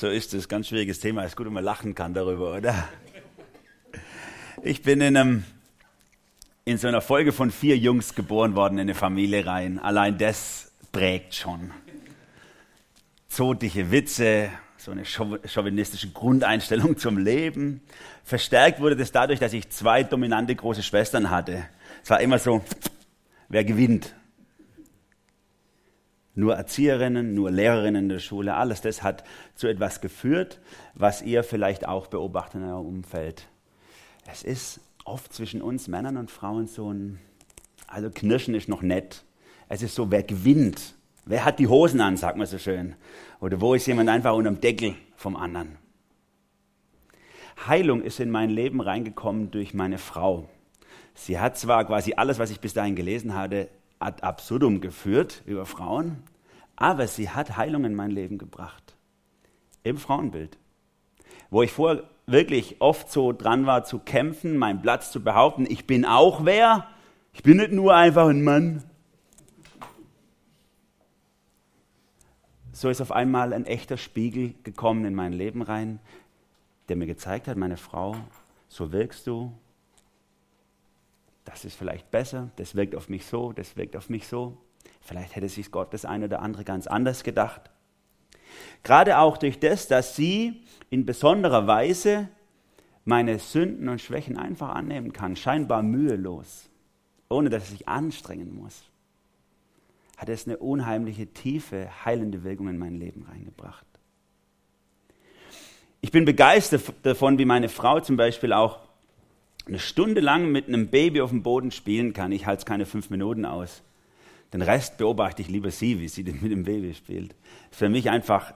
So ist es. Ganz schwieriges Thema. Ist gut, wenn man lachen kann darüber, oder? Ich bin in, einem, in so einer Folge von vier Jungs geboren worden in eine Familie rein. Allein das prägt schon. Zotige Witze, so eine chauvinistische Grundeinstellung zum Leben. Verstärkt wurde das dadurch, dass ich zwei dominante große Schwestern hatte. Es war immer so, wer gewinnt nur Erzieherinnen, nur Lehrerinnen in der Schule, alles das hat zu etwas geführt, was ihr vielleicht auch beobachtet in eurem Umfeld. Es ist oft zwischen uns Männern und Frauen so ein, also Knirschen ist noch nett. Es ist so, wer gewinnt? Wer hat die Hosen an, sagt man so schön. Oder wo ist jemand einfach unterm Deckel vom anderen? Heilung ist in mein Leben reingekommen durch meine Frau. Sie hat zwar quasi alles, was ich bis dahin gelesen hatte, ad absurdum geführt über Frauen, aber sie hat Heilung in mein Leben gebracht. Im Frauenbild. Wo ich vorher wirklich oft so dran war zu kämpfen, meinen Platz zu behaupten, ich bin auch wer, ich bin nicht nur einfach ein Mann. So ist auf einmal ein echter Spiegel gekommen in mein Leben rein, der mir gezeigt hat, meine Frau, so wirkst du, das ist vielleicht besser, das wirkt auf mich so, das wirkt auf mich so. Vielleicht hätte sich Gott das eine oder andere ganz anders gedacht. Gerade auch durch das, dass sie in besonderer Weise meine Sünden und Schwächen einfach annehmen kann, scheinbar mühelos, ohne dass sich anstrengen muss, hat es eine unheimliche, tiefe, heilende Wirkung in mein Leben reingebracht. Ich bin begeistert davon, wie meine Frau zum Beispiel auch eine Stunde lang mit einem Baby auf dem Boden spielen kann. Ich halte es keine fünf Minuten aus. Den Rest beobachte ich lieber sie, wie sie mit dem Baby spielt. Für mich einfach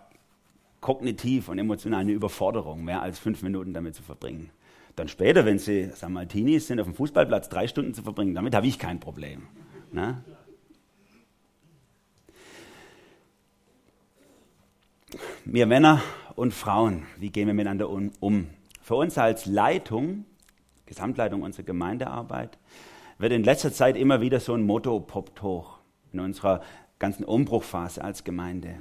kognitiv und emotional eine Überforderung, mehr als fünf Minuten damit zu verbringen. Dann später, wenn sie, sagen wir mal, Teenies sind, auf dem Fußballplatz drei Stunden zu verbringen, damit habe ich kein Problem. Ne? Wir Männer und Frauen, wie gehen wir miteinander um? Für uns als Leitung Gesamtleitung unserer Gemeindearbeit, wird in letzter Zeit immer wieder so ein Motto poppt hoch in unserer ganzen Umbruchphase als Gemeinde.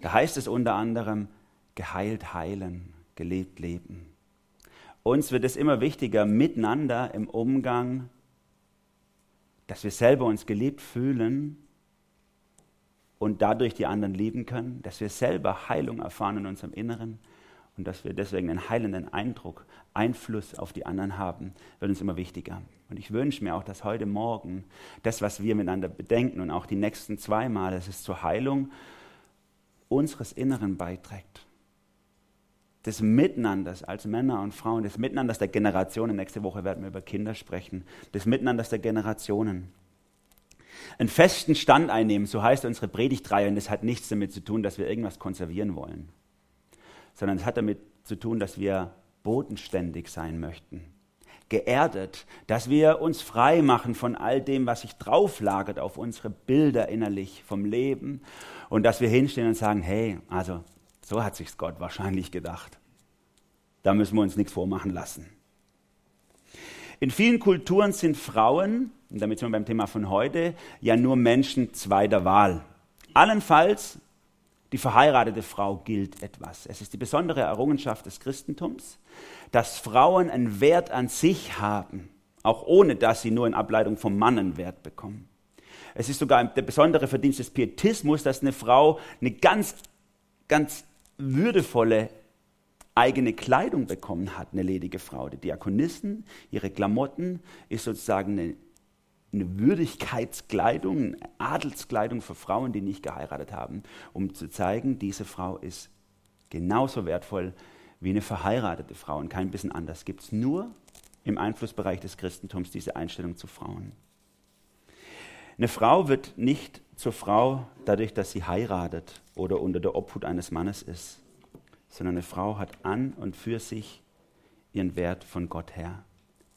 Da heißt es unter anderem, geheilt heilen, gelebt leben. Uns wird es immer wichtiger, miteinander im Umgang, dass wir selber uns geliebt fühlen und dadurch die anderen lieben können, dass wir selber Heilung erfahren in unserem Inneren und dass wir deswegen einen heilenden Eindruck, Einfluss auf die anderen haben, wird uns immer wichtiger. Und ich wünsche mir auch, dass heute Morgen das, was wir miteinander bedenken und auch die nächsten zwei Mal, dass es zur Heilung unseres Inneren beiträgt. Des Miteinanders als Männer und Frauen, des Miteinanders der Generationen. Nächste Woche werden wir über Kinder sprechen. Des Miteinanders der Generationen. Einen festen Stand einnehmen, so heißt unsere Predigtreihe, und das hat nichts damit zu tun, dass wir irgendwas konservieren wollen sondern es hat damit zu tun, dass wir bodenständig sein möchten. Geerdet, dass wir uns frei machen von all dem, was sich drauflagert auf unsere Bilder innerlich vom Leben und dass wir hinstehen und sagen, hey, also so hat sich's Gott wahrscheinlich gedacht. Da müssen wir uns nichts vormachen lassen. In vielen Kulturen sind Frauen, und damit sind wir beim Thema von heute, ja nur Menschen zweiter Wahl. Allenfalls die verheiratete Frau gilt etwas. Es ist die besondere Errungenschaft des Christentums, dass Frauen einen Wert an sich haben, auch ohne dass sie nur in Ableitung vom Mann einen Wert bekommen. Es ist sogar der besondere Verdienst des Pietismus, dass eine Frau eine ganz, ganz würdevolle eigene Kleidung bekommen hat, eine ledige Frau. Die Diakonissen, ihre Klamotten ist sozusagen eine eine Würdigkeitskleidung, eine Adelskleidung für Frauen, die nicht geheiratet haben, um zu zeigen, diese Frau ist genauso wertvoll wie eine verheiratete Frau und kein bisschen anders. Gibt es nur im Einflussbereich des Christentums diese Einstellung zu Frauen. Eine Frau wird nicht zur Frau dadurch, dass sie heiratet oder unter der Obhut eines Mannes ist, sondern eine Frau hat an und für sich ihren Wert von Gott her.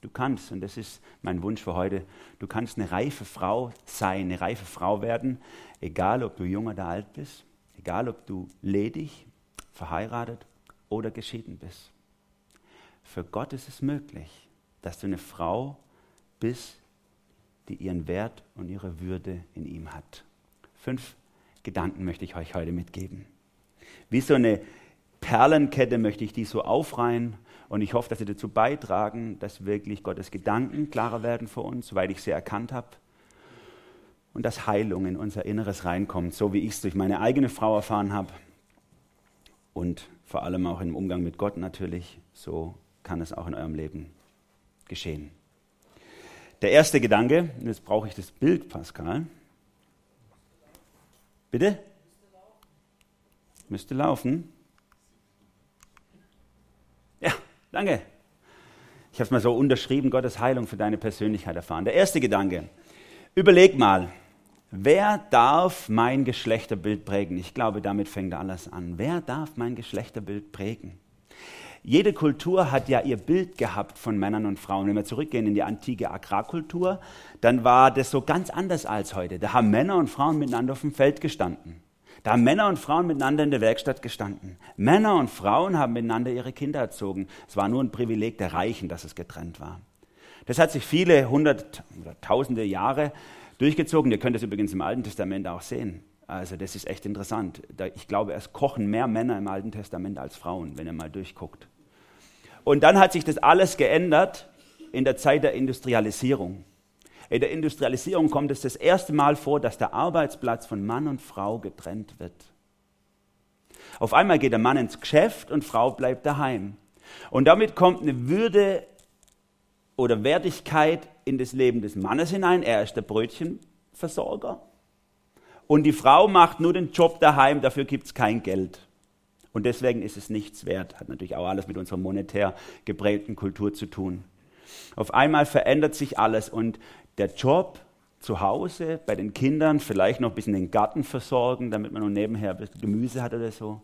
Du kannst, und das ist mein Wunsch für heute, du kannst eine reife Frau sein, eine reife Frau werden, egal ob du jung oder alt bist, egal ob du ledig, verheiratet oder geschieden bist. Für Gott ist es möglich, dass du eine Frau bist, die ihren Wert und ihre Würde in ihm hat. Fünf Gedanken möchte ich euch heute mitgeben. Wie so eine Perlenkette möchte ich die so aufreihen und ich hoffe, dass sie dazu beitragen, dass wirklich Gottes Gedanken klarer werden für uns, soweit ich sie erkannt habe. Und dass Heilung in unser Inneres reinkommt, so wie ich es durch meine eigene Frau erfahren habe. Und vor allem auch im Umgang mit Gott natürlich. So kann es auch in eurem Leben geschehen. Der erste Gedanke, jetzt brauche ich das Bild, Pascal. Bitte? Müsste laufen. Ja, danke. Ich habe es mal so unterschrieben, Gottes Heilung für deine Persönlichkeit erfahren. Der erste Gedanke. Überleg mal, wer darf mein Geschlechterbild prägen? Ich glaube, damit fängt alles an. Wer darf mein Geschlechterbild prägen? Jede Kultur hat ja ihr Bild gehabt von Männern und Frauen. Wenn wir zurückgehen in die antike Agrarkultur, dann war das so ganz anders als heute. Da haben Männer und Frauen miteinander auf dem Feld gestanden. Da haben Männer und Frauen miteinander in der Werkstatt gestanden. Männer und Frauen haben miteinander ihre Kinder erzogen. Es war nur ein Privileg der Reichen, dass es getrennt war. Das hat sich viele hundert oder tausende Jahre durchgezogen. Ihr könnt das übrigens im Alten Testament auch sehen. Also das ist echt interessant. Ich glaube, es kochen mehr Männer im Alten Testament als Frauen, wenn ihr mal durchguckt. Und dann hat sich das alles geändert in der Zeit der Industrialisierung. In der Industrialisierung kommt es das erste Mal vor, dass der Arbeitsplatz von Mann und Frau getrennt wird. Auf einmal geht der Mann ins Geschäft und Frau bleibt daheim. Und damit kommt eine Würde oder Wertigkeit in das Leben des Mannes hinein. Er ist der Brötchenversorger. Und die Frau macht nur den Job daheim, dafür gibt es kein Geld. Und deswegen ist es nichts wert. Hat natürlich auch alles mit unserer monetär geprägten Kultur zu tun. Auf einmal verändert sich alles und der Job zu Hause bei den Kindern, vielleicht noch ein bisschen den Garten versorgen, damit man noch nebenher Gemüse hat oder so,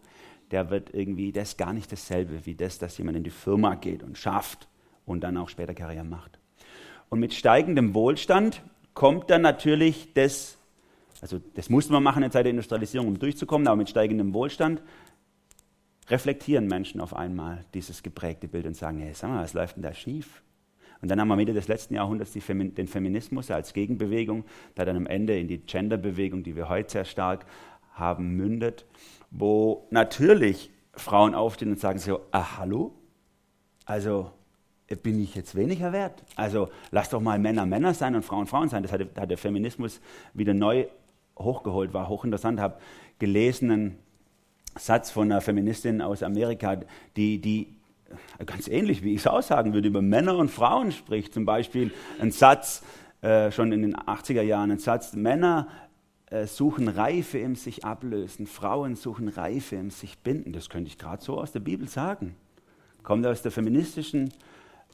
der wird irgendwie, das ist gar nicht dasselbe wie das, dass jemand in die Firma geht und schafft und dann auch später Karriere macht. Und mit steigendem Wohlstand kommt dann natürlich das, also das musste man machen in der Zeit der Industrialisierung, um durchzukommen, aber mit steigendem Wohlstand reflektieren Menschen auf einmal dieses geprägte Bild und sagen, hey, sag mal, was läuft denn da schief? Und dann haben wir Mitte des letzten Jahrhunderts Femi den Feminismus als Gegenbewegung, der dann am Ende in die Genderbewegung, die wir heute sehr stark haben, mündet, wo natürlich Frauen aufstehen und sagen so, ah, hallo? Also bin ich jetzt weniger wert? Also lass doch mal Männer Männer sein und Frauen Frauen sein. Das hat, hat der Feminismus wieder neu hochgeholt, war hochinteressant, habe gelesen, einen Satz von einer Feministin aus Amerika, die, die ganz ähnlich, wie ich es aussagen würde, über Männer und Frauen spricht. Zum Beispiel ein Satz, äh, schon in den 80er Jahren, ein Satz, Männer äh, suchen Reife im sich ablösen, Frauen suchen Reife im sich binden. Das könnte ich gerade so aus der Bibel sagen. Kommt aus der feministischen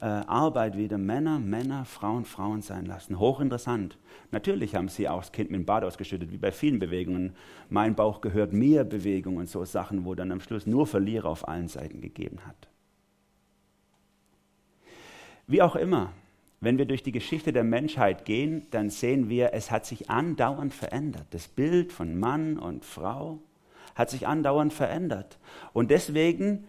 äh, Arbeit wieder Männer, Männer, Frauen, Frauen sein lassen. Hochinteressant. Natürlich haben sie auch das Kind mit dem Bad ausgeschüttet, wie bei vielen Bewegungen. Mein Bauch gehört mir Bewegungen und so Sachen, wo dann am Schluss nur Verlierer auf allen Seiten gegeben hat. Wie auch immer, wenn wir durch die Geschichte der Menschheit gehen, dann sehen wir, es hat sich andauernd verändert. Das Bild von Mann und Frau hat sich andauernd verändert. Und deswegen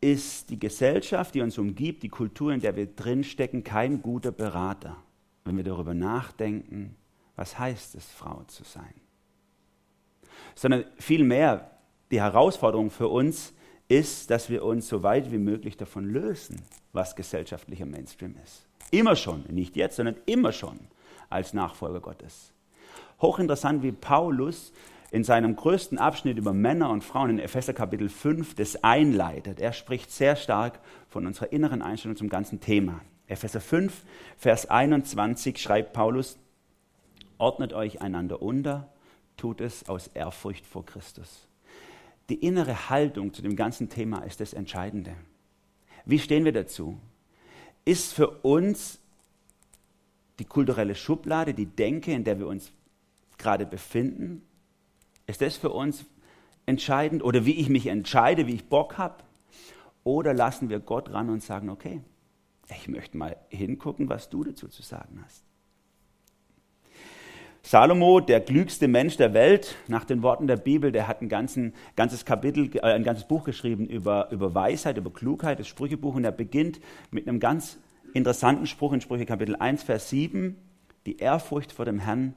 ist die Gesellschaft, die uns umgibt, die Kultur, in der wir drinstecken, kein guter Berater, wenn wir darüber nachdenken, was heißt es, Frau zu sein. Sondern vielmehr die Herausforderung für uns ist, dass wir uns so weit wie möglich davon lösen, was gesellschaftlicher Mainstream ist. Immer schon, nicht jetzt, sondern immer schon als Nachfolger Gottes. Hochinteressant, wie Paulus in seinem größten Abschnitt über Männer und Frauen in Epheser Kapitel 5 das einleitet. Er spricht sehr stark von unserer inneren Einstellung zum ganzen Thema. Epheser 5, Vers 21 schreibt Paulus, ordnet euch einander unter, tut es aus Ehrfurcht vor Christus. Die innere Haltung zu dem ganzen Thema ist das Entscheidende. Wie stehen wir dazu? Ist für uns die kulturelle Schublade, die Denke, in der wir uns gerade befinden, ist das für uns entscheidend? Oder wie ich mich entscheide, wie ich Bock habe? Oder lassen wir Gott ran und sagen, okay, ich möchte mal hingucken, was du dazu zu sagen hast. Salomo, der klügste Mensch der Welt, nach den Worten der Bibel, der hat ein ganzen, ganzes Kapitel, äh, ein ganzes Buch geschrieben über, über Weisheit, über Klugheit, das Sprüchebuch, und er beginnt mit einem ganz interessanten Spruch in Sprüche Kapitel 1, Vers 7. Die Ehrfurcht vor dem Herrn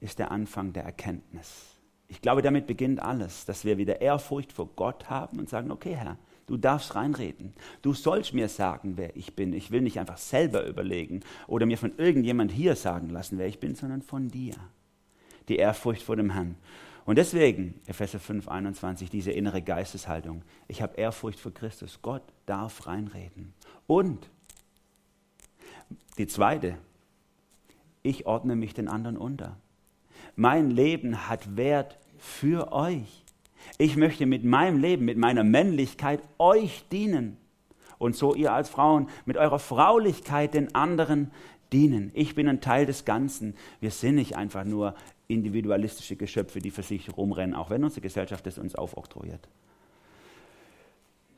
ist der Anfang der Erkenntnis. Ich glaube, damit beginnt alles, dass wir wieder Ehrfurcht vor Gott haben und sagen, okay Herr, du darfst reinreden. Du sollst mir sagen, wer ich bin. Ich will nicht einfach selber überlegen oder mir von irgendjemand hier sagen lassen, wer ich bin, sondern von dir. Die Ehrfurcht vor dem Herrn. Und deswegen, Epheser 5, 21, diese innere Geisteshaltung. Ich habe Ehrfurcht vor Christus. Gott darf reinreden. Und die zweite, ich ordne mich den anderen unter. Mein Leben hat Wert für euch. Ich möchte mit meinem Leben, mit meiner Männlichkeit euch dienen. Und so ihr als Frauen mit eurer Fraulichkeit den anderen dienen. Ich bin ein Teil des Ganzen. Wir sind nicht einfach nur individualistische Geschöpfe, die für sich rumrennen, auch wenn unsere Gesellschaft es uns aufoktroyiert.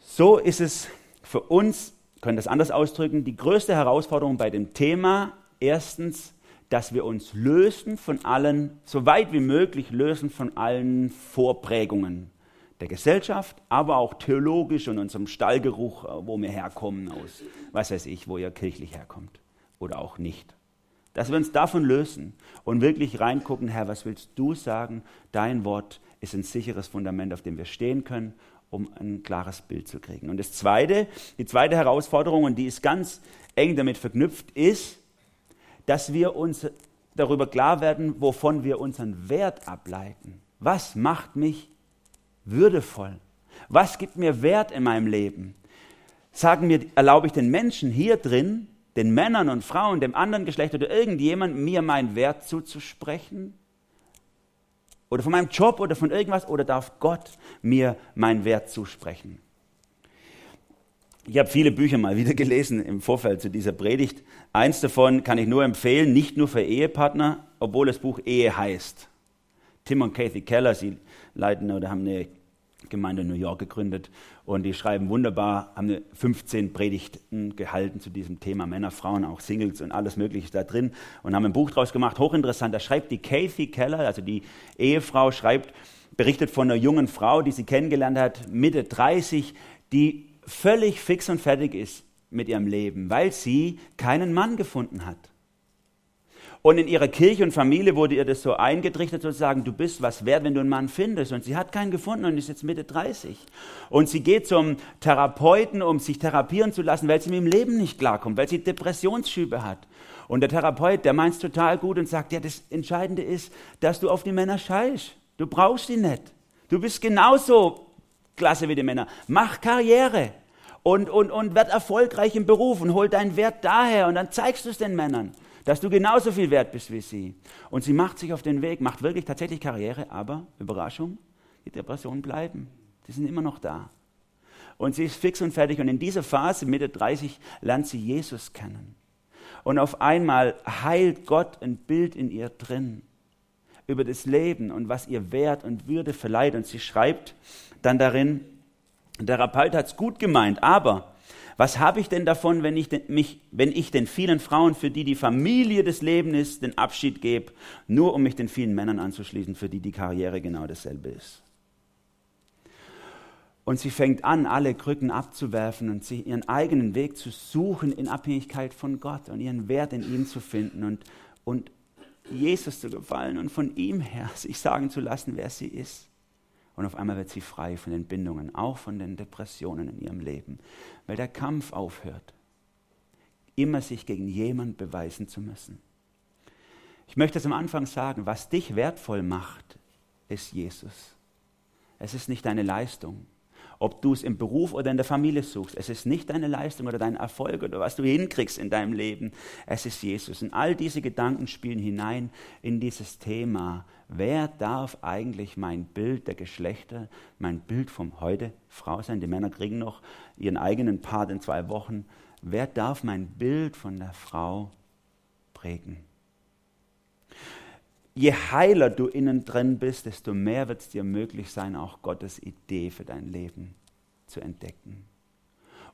So ist es für uns, können das anders ausdrücken, die größte Herausforderung bei dem Thema erstens dass wir uns lösen von allen, so weit wie möglich lösen von allen Vorprägungen der Gesellschaft, aber auch theologisch und unserem Stallgeruch, äh, wo wir herkommen aus, was weiß ich, wo ihr kirchlich herkommt oder auch nicht. Dass wir uns davon lösen und wirklich reingucken, Herr, was willst du sagen? Dein Wort ist ein sicheres Fundament, auf dem wir stehen können, um ein klares Bild zu kriegen. Und das zweite, die zweite Herausforderung, und die ist ganz eng damit verknüpft, ist, dass wir uns darüber klar werden, wovon wir unseren Wert ableiten. Was macht mich würdevoll? Was gibt mir Wert in meinem Leben? Sagen mir, erlaube ich den Menschen hier drin, den Männern und Frauen, dem anderen Geschlecht oder irgendjemandem mir meinen Wert zuzusprechen? Oder von meinem Job oder von irgendwas? Oder darf Gott mir meinen Wert zusprechen? Ich habe viele Bücher mal wieder gelesen im Vorfeld zu dieser Predigt. Eins davon kann ich nur empfehlen, nicht nur für Ehepartner, obwohl das Buch Ehe heißt. Tim und Kathy Keller, sie leiten oder haben eine Gemeinde in New York gegründet und die schreiben wunderbar, haben 15 Predigten gehalten zu diesem Thema Männer, Frauen, auch Singles und alles Mögliche da drin und haben ein Buch draus gemacht, hochinteressant. Da schreibt die Kathy Keller, also die Ehefrau, schreibt, berichtet von einer jungen Frau, die sie kennengelernt hat, Mitte 30, die völlig fix und fertig ist mit ihrem Leben, weil sie keinen Mann gefunden hat. Und in ihrer Kirche und Familie wurde ihr das so eingetrichtert, sozusagen, du bist was wert, wenn du einen Mann findest. Und sie hat keinen gefunden und ist jetzt Mitte 30. Und sie geht zum Therapeuten, um sich therapieren zu lassen, weil sie mit dem Leben nicht klarkommt, weil sie Depressionsschübe hat. Und der Therapeut, der meint es total gut und sagt, ja, das Entscheidende ist, dass du auf die Männer scheißt. Du brauchst sie nicht. Du bist genauso klasse wie die Männer. Mach Karriere und, und, und werd erfolgreich im Beruf und hol deinen Wert daher und dann zeigst du es den Männern, dass du genauso viel wert bist wie sie. Und sie macht sich auf den Weg, macht wirklich tatsächlich Karriere, aber Überraschung, die Depressionen bleiben. Die sind immer noch da. Und sie ist fix und fertig. Und in dieser Phase, Mitte 30, lernt sie Jesus kennen. Und auf einmal heilt Gott ein Bild in ihr drin über das Leben und was ihr Wert und Würde verleiht. Und sie schreibt dann darin, der hat es gut gemeint, aber was habe ich denn davon, wenn ich, den, mich, wenn ich den vielen Frauen, für die die Familie des Lebens ist, den Abschied gebe, nur um mich den vielen Männern anzuschließen, für die die Karriere genau dasselbe ist? Und sie fängt an, alle Krücken abzuwerfen und sie ihren eigenen Weg zu suchen in Abhängigkeit von Gott und ihren Wert in ihm zu finden und, und Jesus zu gefallen und von ihm her sich sagen zu lassen, wer sie ist. Und auf einmal wird sie frei von den Bindungen, auch von den Depressionen in ihrem Leben, weil der Kampf aufhört, immer sich gegen jemand beweisen zu müssen. Ich möchte es am Anfang sagen, was dich wertvoll macht, ist Jesus. Es ist nicht deine Leistung ob du es im Beruf oder in der Familie suchst. Es ist nicht deine Leistung oder dein Erfolg oder was du hinkriegst in deinem Leben. Es ist Jesus. Und all diese Gedanken spielen hinein in dieses Thema. Wer darf eigentlich mein Bild der Geschlechter, mein Bild vom heute Frau sein? Die Männer kriegen noch ihren eigenen Part in zwei Wochen. Wer darf mein Bild von der Frau prägen? Je heiler du innen drin bist, desto mehr wird es dir möglich sein, auch Gottes Idee für dein Leben zu entdecken.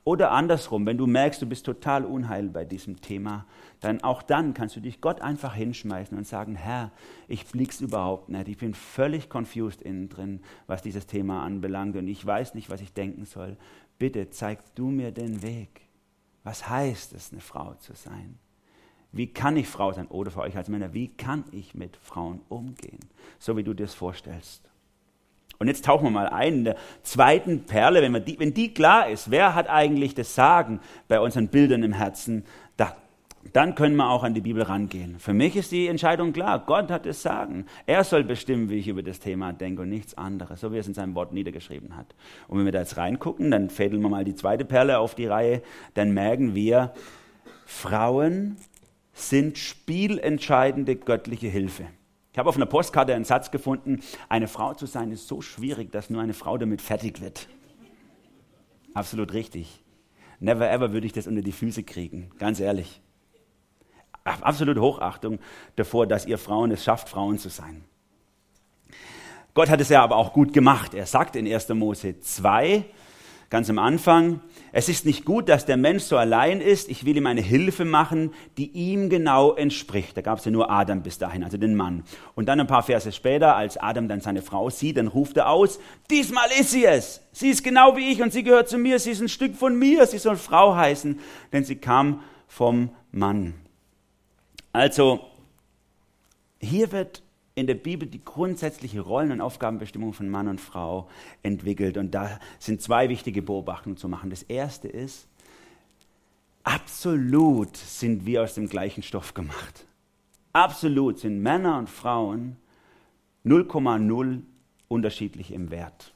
Oder andersrum, wenn du merkst, du bist total unheil bei diesem Thema, dann auch dann kannst du dich Gott einfach hinschmeißen und sagen, Herr, ich blick's überhaupt nicht. Ich bin völlig confused innen drin, was dieses Thema anbelangt und ich weiß nicht, was ich denken soll. Bitte zeig du mir den Weg. Was heißt es, eine Frau zu sein? Wie kann ich Frau sein? Oder für euch als Männer, wie kann ich mit Frauen umgehen? So wie du dir das vorstellst. Und jetzt tauchen wir mal ein in der zweiten Perle, wenn, die, wenn die klar ist, wer hat eigentlich das Sagen bei unseren Bildern im Herzen, da, dann können wir auch an die Bibel rangehen. Für mich ist die Entscheidung klar. Gott hat das Sagen. Er soll bestimmen, wie ich über das Thema denke und nichts anderes, so wie er es in seinem Wort niedergeschrieben hat. Und wenn wir da jetzt reingucken, dann fädeln wir mal die zweite Perle auf die Reihe, dann merken wir, Frauen sind spielentscheidende göttliche Hilfe. Ich habe auf einer Postkarte einen Satz gefunden, eine Frau zu sein ist so schwierig, dass nur eine Frau damit fertig wird. Absolut richtig. Never ever würde ich das unter die Füße kriegen, ganz ehrlich. Absolute Hochachtung davor, dass ihr Frauen es schafft, Frauen zu sein. Gott hat es ja aber auch gut gemacht. Er sagt in 1. Mose 2, ganz am Anfang, es ist nicht gut, dass der Mensch so allein ist. Ich will ihm eine Hilfe machen, die ihm genau entspricht. Da gab es ja nur Adam bis dahin, also den Mann. Und dann ein paar Verse später, als Adam dann seine Frau sieht, dann ruft er aus, diesmal ist sie es. Sie ist genau wie ich und sie gehört zu mir. Sie ist ein Stück von mir. Sie soll Frau heißen, denn sie kam vom Mann. Also, hier wird in der Bibel die grundsätzliche Rollen- und Aufgabenbestimmung von Mann und Frau entwickelt. Und da sind zwei wichtige Beobachtungen zu machen. Das erste ist, absolut sind wir aus dem gleichen Stoff gemacht. Absolut sind Männer und Frauen 0,0 unterschiedlich im Wert.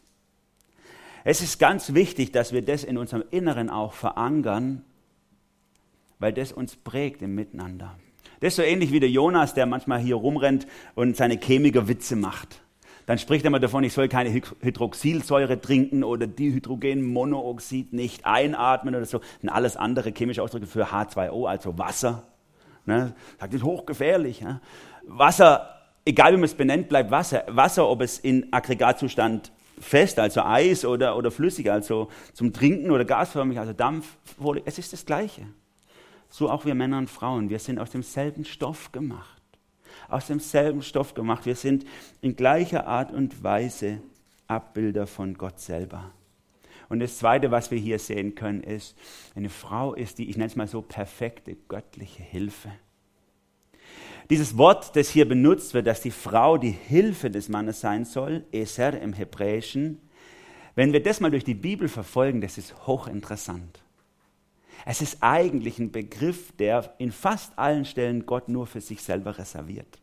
Es ist ganz wichtig, dass wir das in unserem Inneren auch verankern, weil das uns prägt im Miteinander. Das ist so ähnlich wie der Jonas, der manchmal hier rumrennt und seine Chemiker-Witze macht. Dann spricht er mal davon, ich soll keine Hydroxylsäure trinken oder Dihydrogenmonoxid nicht einatmen oder so. Sind alles andere chemische Ausdrücke für H2O, also Wasser. Ne? Sagt, das ist hochgefährlich. Ne? Wasser, egal wie man es benennt, bleibt Wasser. Wasser, ob es in Aggregatzustand fest, also Eis oder, oder flüssig, also zum Trinken oder gasförmig, also Dampf, es ist das Gleiche so auch wir Männer und Frauen. Wir sind aus demselben Stoff gemacht. Aus demselben Stoff gemacht. Wir sind in gleicher Art und Weise Abbilder von Gott selber. Und das Zweite, was wir hier sehen können, ist, eine Frau ist die, ich nenne es mal so, perfekte göttliche Hilfe. Dieses Wort, das hier benutzt wird, dass die Frau die Hilfe des Mannes sein soll, Eser im Hebräischen, wenn wir das mal durch die Bibel verfolgen, das ist hochinteressant. Es ist eigentlich ein Begriff, der in fast allen Stellen Gott nur für sich selber reserviert.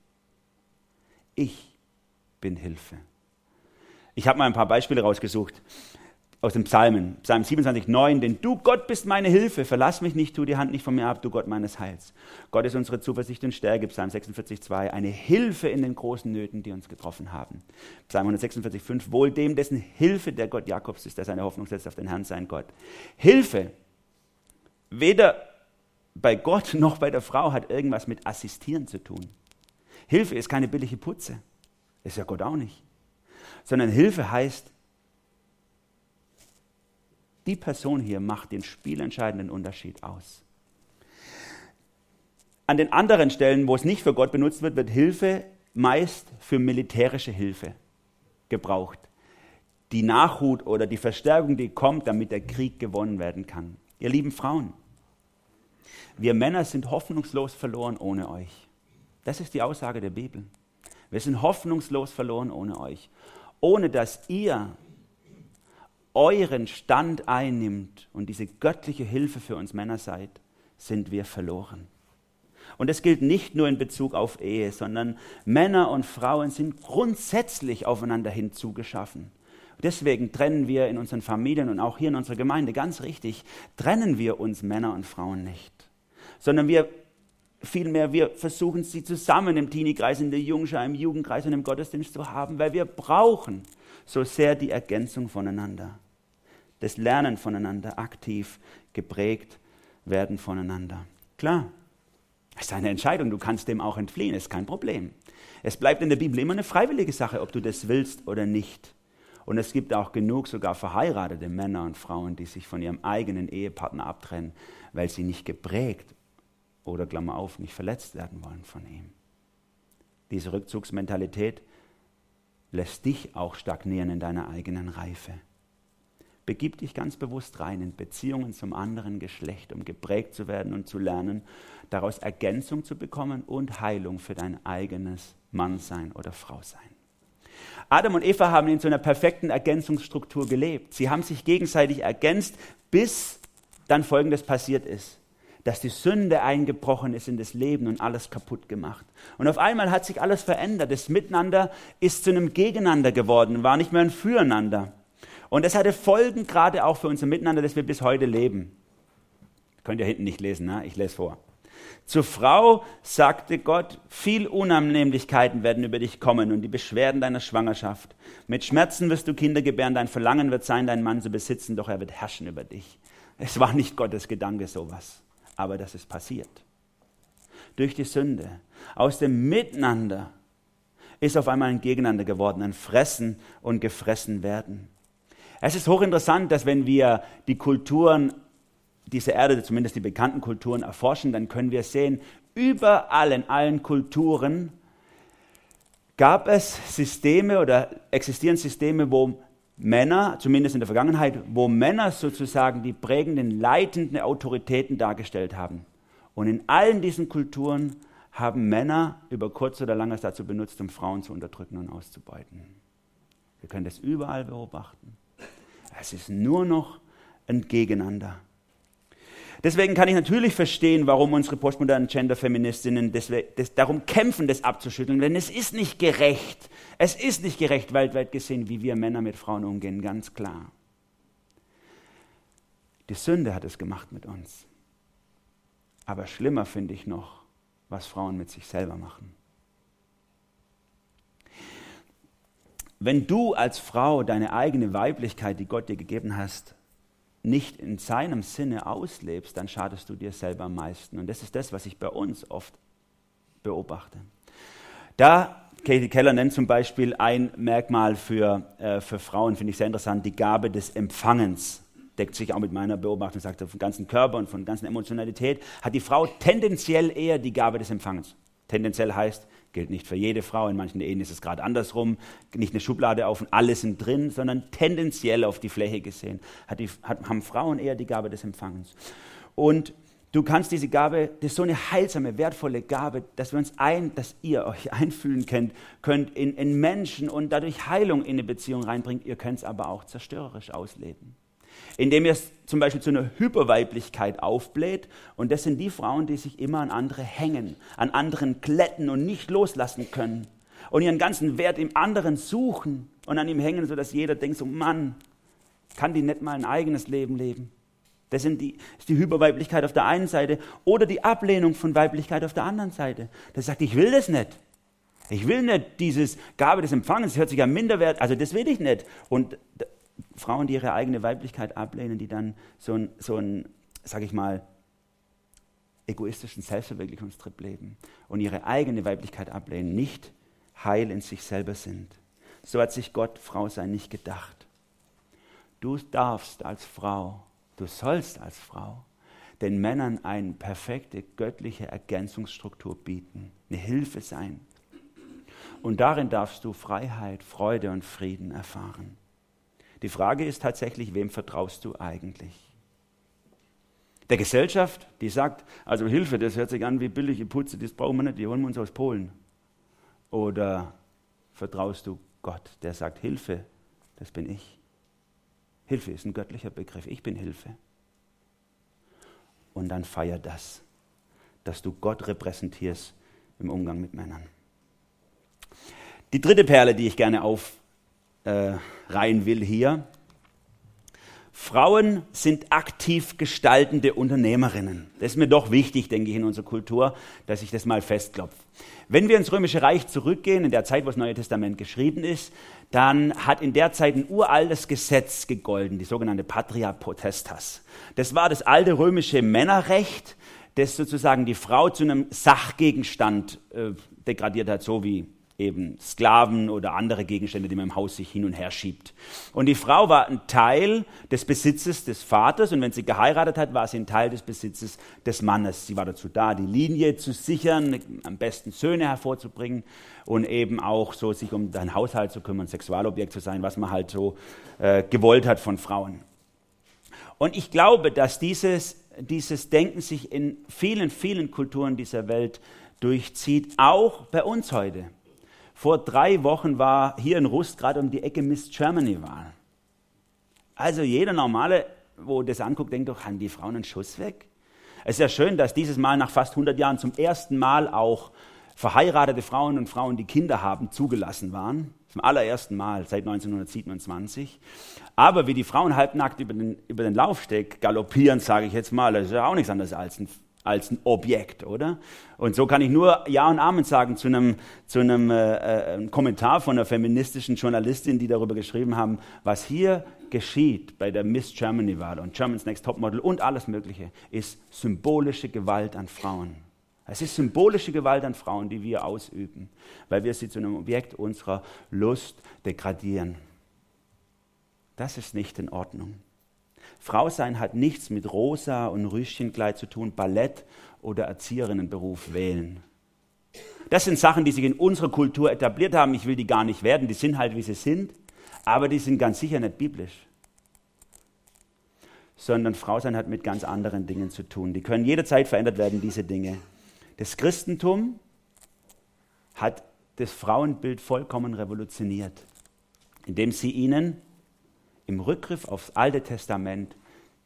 Ich bin Hilfe. Ich habe mal ein paar Beispiele rausgesucht aus dem Psalmen. Psalm 27, 9. Denn du, Gott, bist meine Hilfe. Verlass mich nicht, tu die Hand nicht von mir ab, du Gott meines Heils. Gott ist unsere Zuversicht und Stärke. Psalm 46, 2. Eine Hilfe in den großen Nöten, die uns getroffen haben. Psalm 146, 5. Wohl dem, dessen Hilfe der Gott Jakobs ist, der seine Hoffnung setzt auf den Herrn, sein Gott. Hilfe weder bei Gott noch bei der Frau hat irgendwas mit Assistieren zu tun. Hilfe ist keine billige Putze. Ist ja Gott auch nicht. Sondern Hilfe heißt, die Person hier macht den spielentscheidenden Unterschied aus. An den anderen Stellen, wo es nicht für Gott benutzt wird, wird Hilfe meist für militärische Hilfe gebraucht. Die Nachhut oder die Verstärkung, die kommt, damit der Krieg gewonnen werden kann. Ihr lieben Frauen, wir Männer sind hoffnungslos verloren ohne euch. Das ist die Aussage der Bibel. Wir sind hoffnungslos verloren ohne euch. Ohne dass ihr euren Stand einnimmt und diese göttliche Hilfe für uns Männer seid, sind wir verloren. Und das gilt nicht nur in Bezug auf Ehe, sondern Männer und Frauen sind grundsätzlich aufeinander hinzugeschaffen. Deswegen trennen wir in unseren Familien und auch hier in unserer Gemeinde ganz richtig, trennen wir uns Männer und Frauen nicht, sondern wir vielmehr, wir versuchen sie zusammen im Teenie-Kreis, in der Jungschar, im Jugendkreis und im Gottesdienst zu haben, weil wir brauchen so sehr die Ergänzung voneinander, das Lernen voneinander, aktiv geprägt werden voneinander. Klar, das ist eine Entscheidung, du kannst dem auch entfliehen, ist kein Problem. Es bleibt in der Bibel immer eine freiwillige Sache, ob du das willst oder nicht. Und es gibt auch genug sogar verheiratete Männer und Frauen, die sich von ihrem eigenen Ehepartner abtrennen, weil sie nicht geprägt oder, Klammer auf, nicht verletzt werden wollen von ihm. Diese Rückzugsmentalität lässt dich auch stagnieren in deiner eigenen Reife. begib dich ganz bewusst rein in Beziehungen zum anderen Geschlecht, um geprägt zu werden und zu lernen, daraus Ergänzung zu bekommen und Heilung für dein eigenes Mannsein oder Frausein. Adam und Eva haben in so einer perfekten Ergänzungsstruktur gelebt. Sie haben sich gegenseitig ergänzt, bis dann Folgendes passiert ist dass die Sünde eingebrochen ist in das Leben und alles kaputt gemacht. Und auf einmal hat sich alles verändert. Das Miteinander ist zu einem Gegeneinander geworden, war nicht mehr ein Füreinander. Und das hatte Folgen gerade auch für unser Miteinander, das wir bis heute leben. Könnt ihr hinten nicht lesen, ne? ich lese vor. Zur Frau sagte Gott, viel Unannehmlichkeiten werden über dich kommen und die Beschwerden deiner Schwangerschaft. Mit Schmerzen wirst du Kinder gebären, dein Verlangen wird sein, deinen Mann zu besitzen, doch er wird herrschen über dich. Es war nicht Gottes Gedanke sowas, aber das ist passiert. Durch die Sünde, aus dem Miteinander ist auf einmal ein Gegeneinander geworden, ein Fressen und gefressen werden. Es ist hochinteressant, dass wenn wir die Kulturen dieser Erde, zumindest die bekannten Kulturen, erforschen, dann können wir sehen, überall in allen Kulturen gab es Systeme oder existieren Systeme, wo Männer, zumindest in der Vergangenheit, wo Männer sozusagen die prägenden, leitenden Autoritäten dargestellt haben. Und in allen diesen Kulturen haben Männer über kurz oder lang es dazu benutzt, um Frauen zu unterdrücken und auszubeuten. Wir können das überall beobachten. Es ist nur noch ein Gegeneinander. Deswegen kann ich natürlich verstehen, warum unsere postmodernen Genderfeministinnen darum kämpfen, das abzuschütteln. Denn es ist nicht gerecht. Es ist nicht gerecht weltweit gesehen, wie wir Männer mit Frauen umgehen, ganz klar. Die Sünde hat es gemacht mit uns. Aber schlimmer finde ich noch, was Frauen mit sich selber machen. Wenn du als Frau deine eigene Weiblichkeit, die Gott dir gegeben hast, nicht in seinem Sinne auslebst, dann schadest du dir selber am meisten. Und das ist das, was ich bei uns oft beobachte. Da, Katie Keller nennt zum Beispiel ein Merkmal für, äh, für Frauen, finde ich sehr interessant, die Gabe des Empfangens. Deckt sich auch mit meiner Beobachtung, sagt er, vom ganzen Körper und von der ganzen Emotionalität, hat die Frau tendenziell eher die Gabe des Empfangens. Tendenziell heißt, Gilt nicht für jede Frau, in manchen Ehen ist es gerade andersrum. Nicht eine Schublade auf und alles sind drin, sondern tendenziell auf die Fläche gesehen hat die, hat, haben Frauen eher die Gabe des Empfangens. Und du kannst diese Gabe, das ist so eine heilsame, wertvolle Gabe, dass wir uns ein, dass ihr euch einfühlen könnt, könnt in, in Menschen und dadurch Heilung in eine Beziehung reinbringt. Ihr könnt es aber auch zerstörerisch ausleben indem er es zum Beispiel zu einer Hyperweiblichkeit aufbläht. Und das sind die Frauen, die sich immer an andere hängen, an anderen kletten und nicht loslassen können. Und ihren ganzen Wert im anderen suchen und an ihm hängen, sodass jeder denkt, so Mann, kann die nicht mal ein eigenes Leben leben? Das sind die, ist die Hyperweiblichkeit auf der einen Seite oder die Ablehnung von Weiblichkeit auf der anderen Seite. Das sagt, ich will das nicht. Ich will nicht dieses Gabe des Empfangens, das hört sich ja minderwert, also das will ich nicht. Und Frauen, die ihre eigene Weiblichkeit ablehnen, die dann so ein, so sag ich mal, egoistischen Selbstverwirklichungstrip leben und ihre eigene Weiblichkeit ablehnen, nicht heil in sich selber sind. So hat sich Gott Frau sein nicht gedacht. Du darfst als Frau, du sollst als Frau den Männern eine perfekte göttliche Ergänzungsstruktur bieten, eine Hilfe sein. Und darin darfst du Freiheit, Freude und Frieden erfahren. Die Frage ist tatsächlich, wem vertraust du eigentlich? Der Gesellschaft, die sagt, also Hilfe, das hört sich an wie billige Putze, das brauchen wir nicht, die holen wir uns aus Polen. Oder vertraust du Gott, der sagt, Hilfe, das bin ich. Hilfe ist ein göttlicher Begriff, ich bin Hilfe. Und dann feier das, dass du Gott repräsentierst im Umgang mit Männern. Die dritte Perle, die ich gerne auf, äh, rein will hier. Frauen sind aktiv gestaltende Unternehmerinnen. Das ist mir doch wichtig, denke ich, in unserer Kultur, dass ich das mal festklopfe. Wenn wir ins Römische Reich zurückgehen, in der Zeit, wo das Neue Testament geschrieben ist, dann hat in der Zeit ein uraltes Gesetz gegolten, die sogenannte Patria Potestas. Das war das alte römische Männerrecht, das sozusagen die Frau zu einem Sachgegenstand äh, degradiert hat, so wie eben Sklaven oder andere Gegenstände, die man im Haus sich hin und her schiebt. Und die Frau war ein Teil des Besitzes des Vaters und wenn sie geheiratet hat, war sie ein Teil des Besitzes des Mannes. Sie war dazu da, die Linie zu sichern, am besten Söhne hervorzubringen und eben auch so sich um deinen Haushalt zu kümmern, Sexualobjekt zu sein, was man halt so äh, gewollt hat von Frauen. Und ich glaube, dass dieses, dieses Denken sich in vielen, vielen Kulturen dieser Welt durchzieht, auch bei uns heute. Vor drei Wochen war hier in Rust gerade um die Ecke Miss Germany-Wahl. Also jeder normale, wo das anguckt, denkt doch, haben die Frauen einen Schuss weg? Es ist ja schön, dass dieses Mal nach fast 100 Jahren zum ersten Mal auch verheiratete Frauen und Frauen, die Kinder haben, zugelassen waren. Zum allerersten Mal seit 1927. Aber wie die Frauen halbnackt über den, über den Laufsteg galoppieren, sage ich jetzt mal, das ist ja auch nichts anderes als ein als ein Objekt, oder? Und so kann ich nur Ja und Amen sagen zu einem, zu einem äh, äh, Kommentar von einer feministischen Journalistin, die darüber geschrieben haben, was hier geschieht bei der Miss Germany-Wahl und Germany's Next Topmodel und alles Mögliche, ist symbolische Gewalt an Frauen. Es ist symbolische Gewalt an Frauen, die wir ausüben, weil wir sie zu einem Objekt unserer Lust degradieren. Das ist nicht in Ordnung. Frau sein hat nichts mit Rosa und Rüschenkleid zu tun, Ballett oder Erzieherinnenberuf wählen. Das sind Sachen, die sich in unserer Kultur etabliert haben. Ich will die gar nicht werden, die sind halt, wie sie sind, aber die sind ganz sicher nicht biblisch. Sondern Frau sein hat mit ganz anderen Dingen zu tun. Die können jederzeit verändert werden, diese Dinge. Das Christentum hat das Frauenbild vollkommen revolutioniert, indem sie ihnen im Rückgriff aufs Alte Testament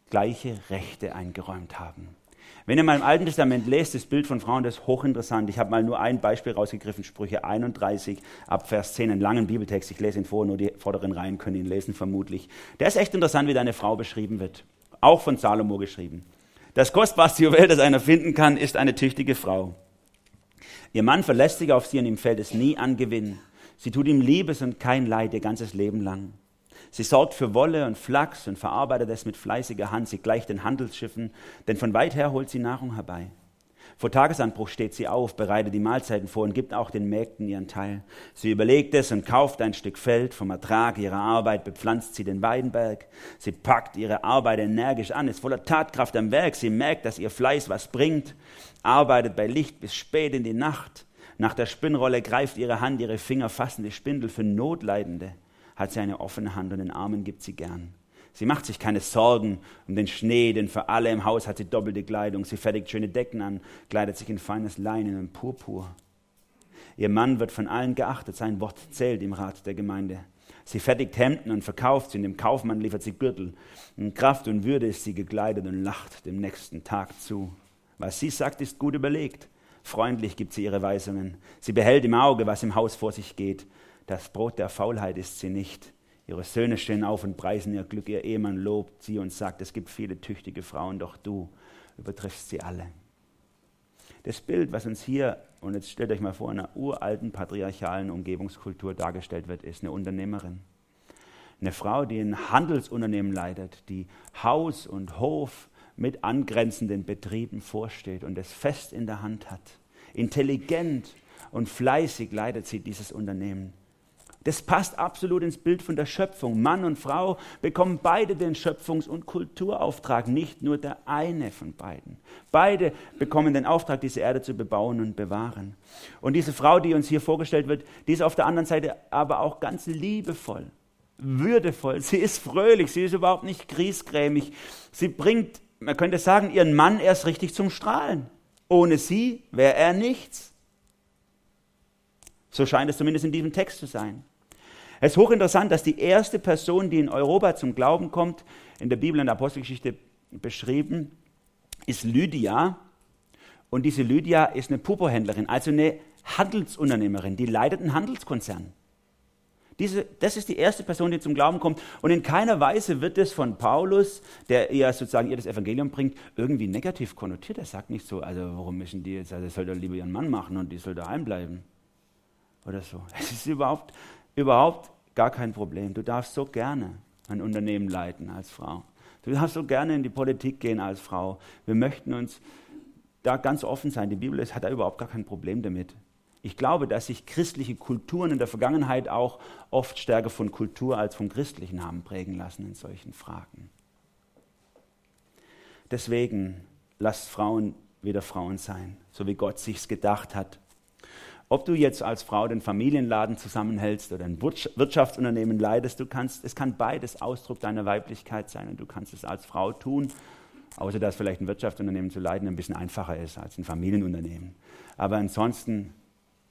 gleiche Rechte eingeräumt haben. Wenn ihr mal im Alten Testament lest, das Bild von Frauen, das ist hochinteressant. Ich habe mal nur ein Beispiel rausgegriffen, Sprüche 31 ab Vers 10, einen langen Bibeltext. Ich lese ihn vor, nur die vorderen Reihen können ihn lesen, vermutlich. Der ist echt interessant, wie deine Frau beschrieben wird. Auch von Salomo geschrieben. Das kostbarste Juwel, das einer finden kann, ist eine tüchtige Frau. Ihr Mann verlässt sich auf sie und ihm fällt es nie an Gewinn. Sie tut ihm Liebes und kein Leid ihr ganzes Leben lang. Sie sorgt für Wolle und Flachs und verarbeitet es mit fleißiger Hand. Sie gleicht den Handelsschiffen, denn von weit her holt sie Nahrung herbei. Vor Tagesanbruch steht sie auf, bereitet die Mahlzeiten vor und gibt auch den Mägden ihren Teil. Sie überlegt es und kauft ein Stück Feld. Vom Ertrag ihrer Arbeit bepflanzt sie den Weidenberg. Sie packt ihre Arbeit energisch an, ist voller Tatkraft am Werk. Sie merkt, dass ihr Fleiß was bringt, arbeitet bei Licht bis spät in die Nacht. Nach der Spinnrolle greift ihre Hand, ihre Finger fassen die Spindel für Notleidende hat sie eine offene Hand und den Armen gibt sie gern. Sie macht sich keine Sorgen um den Schnee, denn für alle im Haus hat sie doppelte Kleidung. Sie fertigt schöne Decken an, kleidet sich in feines Leinen und Purpur. Ihr Mann wird von allen geachtet, sein Wort zählt im Rat der Gemeinde. Sie fertigt Hemden und verkauft sie, und dem Kaufmann liefert sie Gürtel. In Kraft und Würde ist sie gekleidet und lacht dem nächsten Tag zu. Was sie sagt, ist gut überlegt. Freundlich gibt sie ihre Weisungen. Sie behält im Auge, was im Haus vor sich geht. Das Brot der Faulheit ist sie nicht. Ihre Söhne stehen auf und preisen ihr Glück. Ihr Ehemann lobt sie und sagt, es gibt viele tüchtige Frauen, doch du übertriffst sie alle. Das Bild, was uns hier, und jetzt stellt euch mal vor, in einer uralten patriarchalen Umgebungskultur dargestellt wird, ist eine Unternehmerin. Eine Frau, die ein Handelsunternehmen leitet, die Haus und Hof mit angrenzenden Betrieben vorsteht und es fest in der Hand hat. Intelligent und fleißig leitet sie dieses Unternehmen. Das passt absolut ins Bild von der Schöpfung. Mann und Frau bekommen beide den Schöpfungs- und Kulturauftrag, nicht nur der eine von beiden. Beide bekommen den Auftrag, diese Erde zu bebauen und bewahren. Und diese Frau, die uns hier vorgestellt wird, die ist auf der anderen Seite aber auch ganz liebevoll, würdevoll. Sie ist fröhlich, sie ist überhaupt nicht griesgrämig. Sie bringt, man könnte sagen, ihren Mann erst richtig zum Strahlen. Ohne sie wäre er nichts. So scheint es zumindest in diesem Text zu sein. Es ist hochinteressant, dass die erste Person, die in Europa zum Glauben kommt, in der Bibel in der Apostelgeschichte beschrieben, ist Lydia. Und diese Lydia ist eine Pupohändlerin, also eine Handelsunternehmerin, die leitet einen Handelskonzern. Diese, das ist die erste Person, die zum Glauben kommt. Und in keiner Weise wird es von Paulus, der ihr sozusagen ihr das Evangelium bringt, irgendwie negativ konnotiert. Er sagt nicht so, also warum müssen die jetzt, also soll doch lieber ihren Mann machen und die soll daheim bleiben. Oder so. Es ist überhaupt, überhaupt gar kein Problem. Du darfst so gerne ein Unternehmen leiten als Frau. Du darfst so gerne in die Politik gehen als Frau. Wir möchten uns da ganz offen sein. Die Bibel hat da überhaupt gar kein Problem damit. Ich glaube, dass sich christliche Kulturen in der Vergangenheit auch oft stärker von Kultur als von christlichen haben prägen lassen in solchen Fragen. Deswegen lasst Frauen wieder Frauen sein, so wie Gott sich's gedacht hat. Ob du jetzt als Frau den Familienladen zusammenhältst oder ein Wirtschaftsunternehmen leidest, du kannst, es kann beides Ausdruck deiner Weiblichkeit sein und du kannst es als Frau tun, außer dass vielleicht ein Wirtschaftsunternehmen zu leiten ein bisschen einfacher ist als ein Familienunternehmen. Aber ansonsten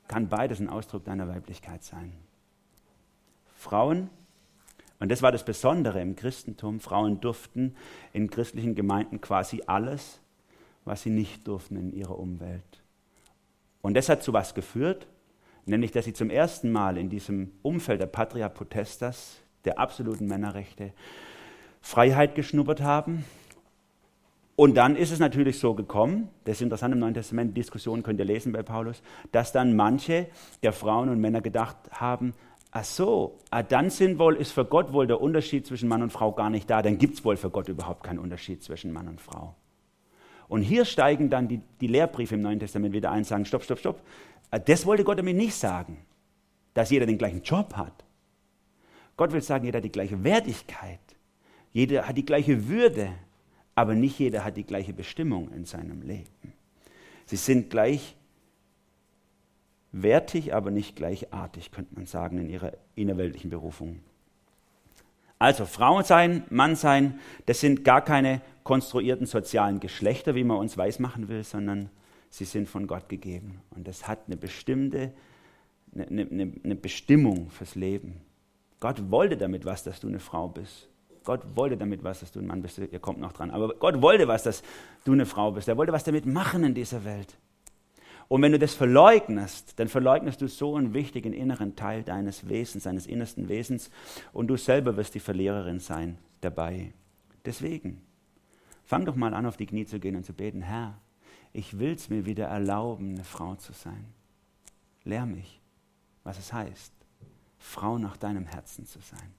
kann beides ein Ausdruck deiner Weiblichkeit sein. Frauen, und das war das Besondere im Christentum, Frauen durften in christlichen Gemeinden quasi alles, was sie nicht durften in ihrer Umwelt. Und das hat zu was geführt, nämlich dass sie zum ersten Mal in diesem Umfeld der Patria Potestas, der absoluten Männerrechte, Freiheit geschnuppert haben. Und dann ist es natürlich so gekommen, das ist interessant im Neuen Testament, Diskussionen könnt ihr lesen bei Paulus, dass dann manche der Frauen und Männer gedacht haben, ach so, ah, dann sind wohl, ist für Gott wohl der Unterschied zwischen Mann und Frau gar nicht da, dann gibt es wohl für Gott überhaupt keinen Unterschied zwischen Mann und Frau. Und hier steigen dann die, die Lehrbriefe im Neuen Testament wieder ein und sagen, stopp, stopp, stopp. Äh, das wollte Gott damit nicht sagen, dass jeder den gleichen Job hat. Gott will sagen, jeder hat die gleiche Wertigkeit. Jeder hat die gleiche Würde, aber nicht jeder hat die gleiche Bestimmung in seinem Leben. Sie sind gleich wertig, aber nicht gleichartig, könnte man sagen, in ihrer innerweltlichen Berufung. Also Frau sein, Mann sein, das sind gar keine konstruierten sozialen Geschlechter, wie man uns weismachen will, sondern sie sind von Gott gegeben. Und das hat eine bestimmte, eine, eine, eine Bestimmung fürs Leben. Gott wollte damit was, dass du eine Frau bist. Gott wollte damit was, dass du ein Mann bist. Ihr kommt noch dran. Aber Gott wollte was, dass du eine Frau bist. Er wollte was damit machen in dieser Welt. Und wenn du das verleugnest, dann verleugnest du so einen wichtigen inneren Teil deines Wesens, deines innersten Wesens. Und du selber wirst die Verliererin sein dabei. Deswegen, Fang doch mal an, auf die Knie zu gehen und zu beten, Herr, ich will es mir wieder erlauben, eine Frau zu sein. Lehr mich, was es heißt, Frau nach deinem Herzen zu sein.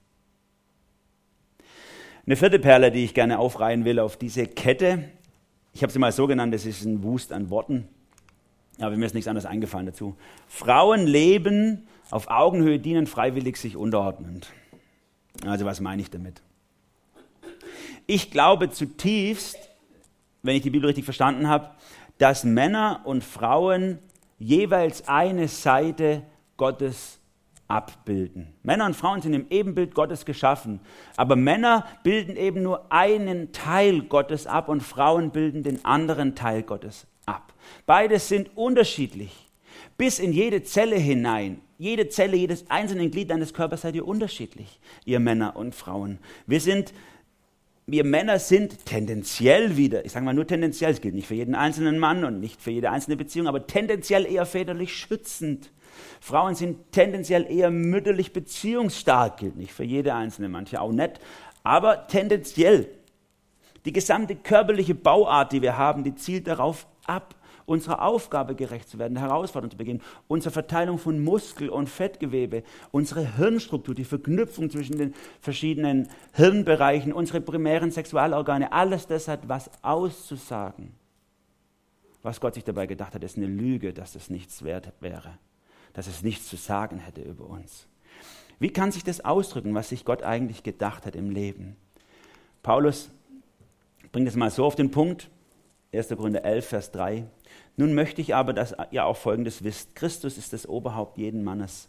Eine vierte Perle, die ich gerne aufreihen will auf diese Kette, ich habe sie mal so genannt, das ist ein Wust an Worten, aber mir ist nichts anderes eingefallen dazu. Frauen leben auf Augenhöhe, dienen freiwillig sich unterordnend. Also was meine ich damit? Ich glaube zutiefst, wenn ich die Bibel richtig verstanden habe, dass Männer und Frauen jeweils eine Seite Gottes abbilden. Männer und Frauen sind im Ebenbild Gottes geschaffen, aber Männer bilden eben nur einen Teil Gottes ab und Frauen bilden den anderen Teil Gottes ab. Beides sind unterschiedlich. Bis in jede Zelle hinein, jede Zelle, jedes einzelne Glied deines Körpers seid ihr unterschiedlich, ihr Männer und Frauen. Wir sind wir Männer sind tendenziell wieder, ich sage mal nur tendenziell, es gilt nicht für jeden einzelnen Mann und nicht für jede einzelne Beziehung, aber tendenziell eher väterlich schützend. Frauen sind tendenziell eher mütterlich beziehungsstark, gilt nicht für jede einzelne, manche auch nicht, aber tendenziell. Die gesamte körperliche Bauart, die wir haben, die zielt darauf ab, unserer Aufgabe gerecht zu werden, Herausforderungen zu begehen, unsere Verteilung von Muskel- und Fettgewebe, unsere Hirnstruktur, die Verknüpfung zwischen den verschiedenen Hirnbereichen, unsere primären Sexualorgane, alles das hat was auszusagen. Was Gott sich dabei gedacht hat, ist eine Lüge, dass das nichts wert wäre, dass es nichts zu sagen hätte über uns. Wie kann sich das ausdrücken, was sich Gott eigentlich gedacht hat im Leben? Paulus bringt es mal so auf den Punkt, 1. Korinther 11, Vers 3. Nun möchte ich aber, dass ihr auch Folgendes wisst. Christus ist das Oberhaupt jeden Mannes.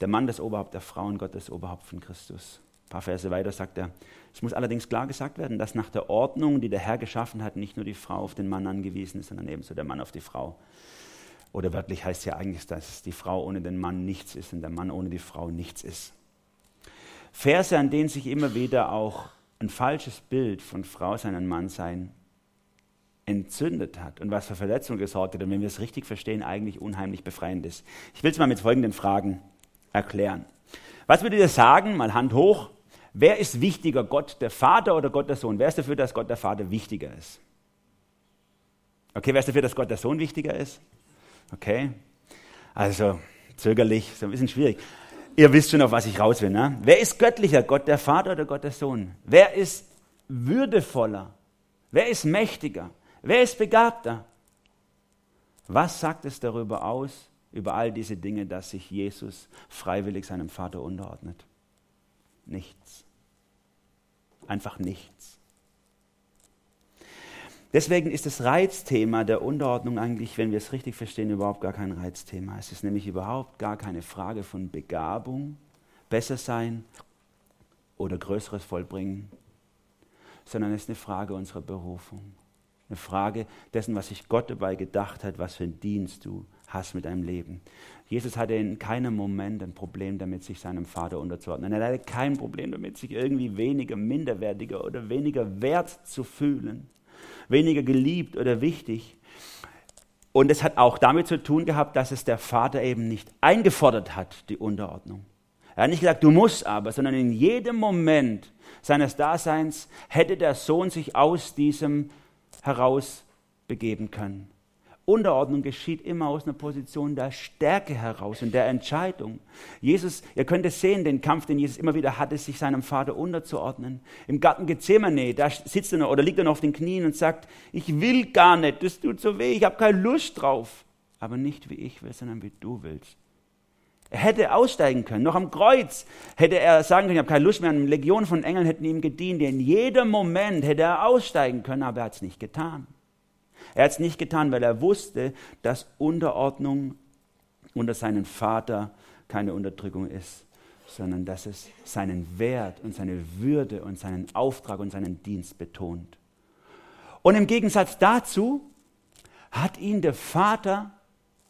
Der Mann das Oberhaupt der Frauen, Gott das Oberhaupt von Christus. Ein paar Verse weiter sagt er, es muss allerdings klar gesagt werden, dass nach der Ordnung, die der Herr geschaffen hat, nicht nur die Frau auf den Mann angewiesen ist, sondern ebenso der Mann auf die Frau. Oder wörtlich heißt es ja eigentlich, dass die Frau ohne den Mann nichts ist und der Mann ohne die Frau nichts ist. Verse, an denen sich immer wieder auch ein falsches Bild von Frau sein und Mann sein entzündet hat und was für Verletzungen gesorgt hat und wenn wir es richtig verstehen, eigentlich unheimlich befreiend ist. Ich will es mal mit folgenden Fragen erklären. Was würdet ihr sagen, mal Hand hoch, wer ist wichtiger, Gott der Vater oder Gott der Sohn? Wer ist dafür, dass Gott der Vater wichtiger ist? Okay, wer ist dafür, dass Gott der Sohn wichtiger ist? Okay, also zögerlich, so ein bisschen schwierig. Ihr wisst schon, auf was ich raus will. Ne? Wer ist göttlicher, Gott der Vater oder Gott der Sohn? Wer ist würdevoller? Wer ist mächtiger? Wer ist begabter? Was sagt es darüber aus, über all diese Dinge, dass sich Jesus freiwillig seinem Vater unterordnet? Nichts. Einfach nichts. Deswegen ist das Reizthema der Unterordnung eigentlich, wenn wir es richtig verstehen, überhaupt gar kein Reizthema. Es ist nämlich überhaupt gar keine Frage von Begabung, besser sein oder Größeres vollbringen, sondern es ist eine Frage unserer Berufung. Eine Frage dessen, was sich Gott dabei gedacht hat, was für einen Dienst du hast mit deinem Leben. Jesus hatte in keinem Moment ein Problem damit, sich seinem Vater unterzuordnen. Er hatte kein Problem damit, sich irgendwie weniger minderwertiger oder weniger wert zu fühlen weniger geliebt oder wichtig. Und es hat auch damit zu tun gehabt, dass es der Vater eben nicht eingefordert hat, die Unterordnung. Er hat nicht gesagt, du musst aber, sondern in jedem Moment seines Daseins hätte der Sohn sich aus diesem heraus begeben können. Unterordnung geschieht immer aus einer Position der Stärke heraus und der Entscheidung. Jesus, ihr könnt es sehen, den Kampf, den Jesus immer wieder hatte, sich seinem Vater unterzuordnen. Im Garten Gethsemane, da sitzt er noch oder liegt er noch auf den Knien und sagt, ich will gar nicht, das tut so weh, ich habe keine Lust drauf. Aber nicht wie ich will, sondern wie du willst. Er hätte aussteigen können. Noch am Kreuz hätte er sagen können, ich habe keine Lust mehr. Eine Legion von Engeln hätten ihm gedient. In jedem Moment hätte er aussteigen können, aber er hat es nicht getan. Er hat es nicht getan, weil er wusste, dass Unterordnung unter seinen Vater keine Unterdrückung ist, sondern dass es seinen Wert und seine Würde und seinen Auftrag und seinen Dienst betont. Und im Gegensatz dazu hat ihn der Vater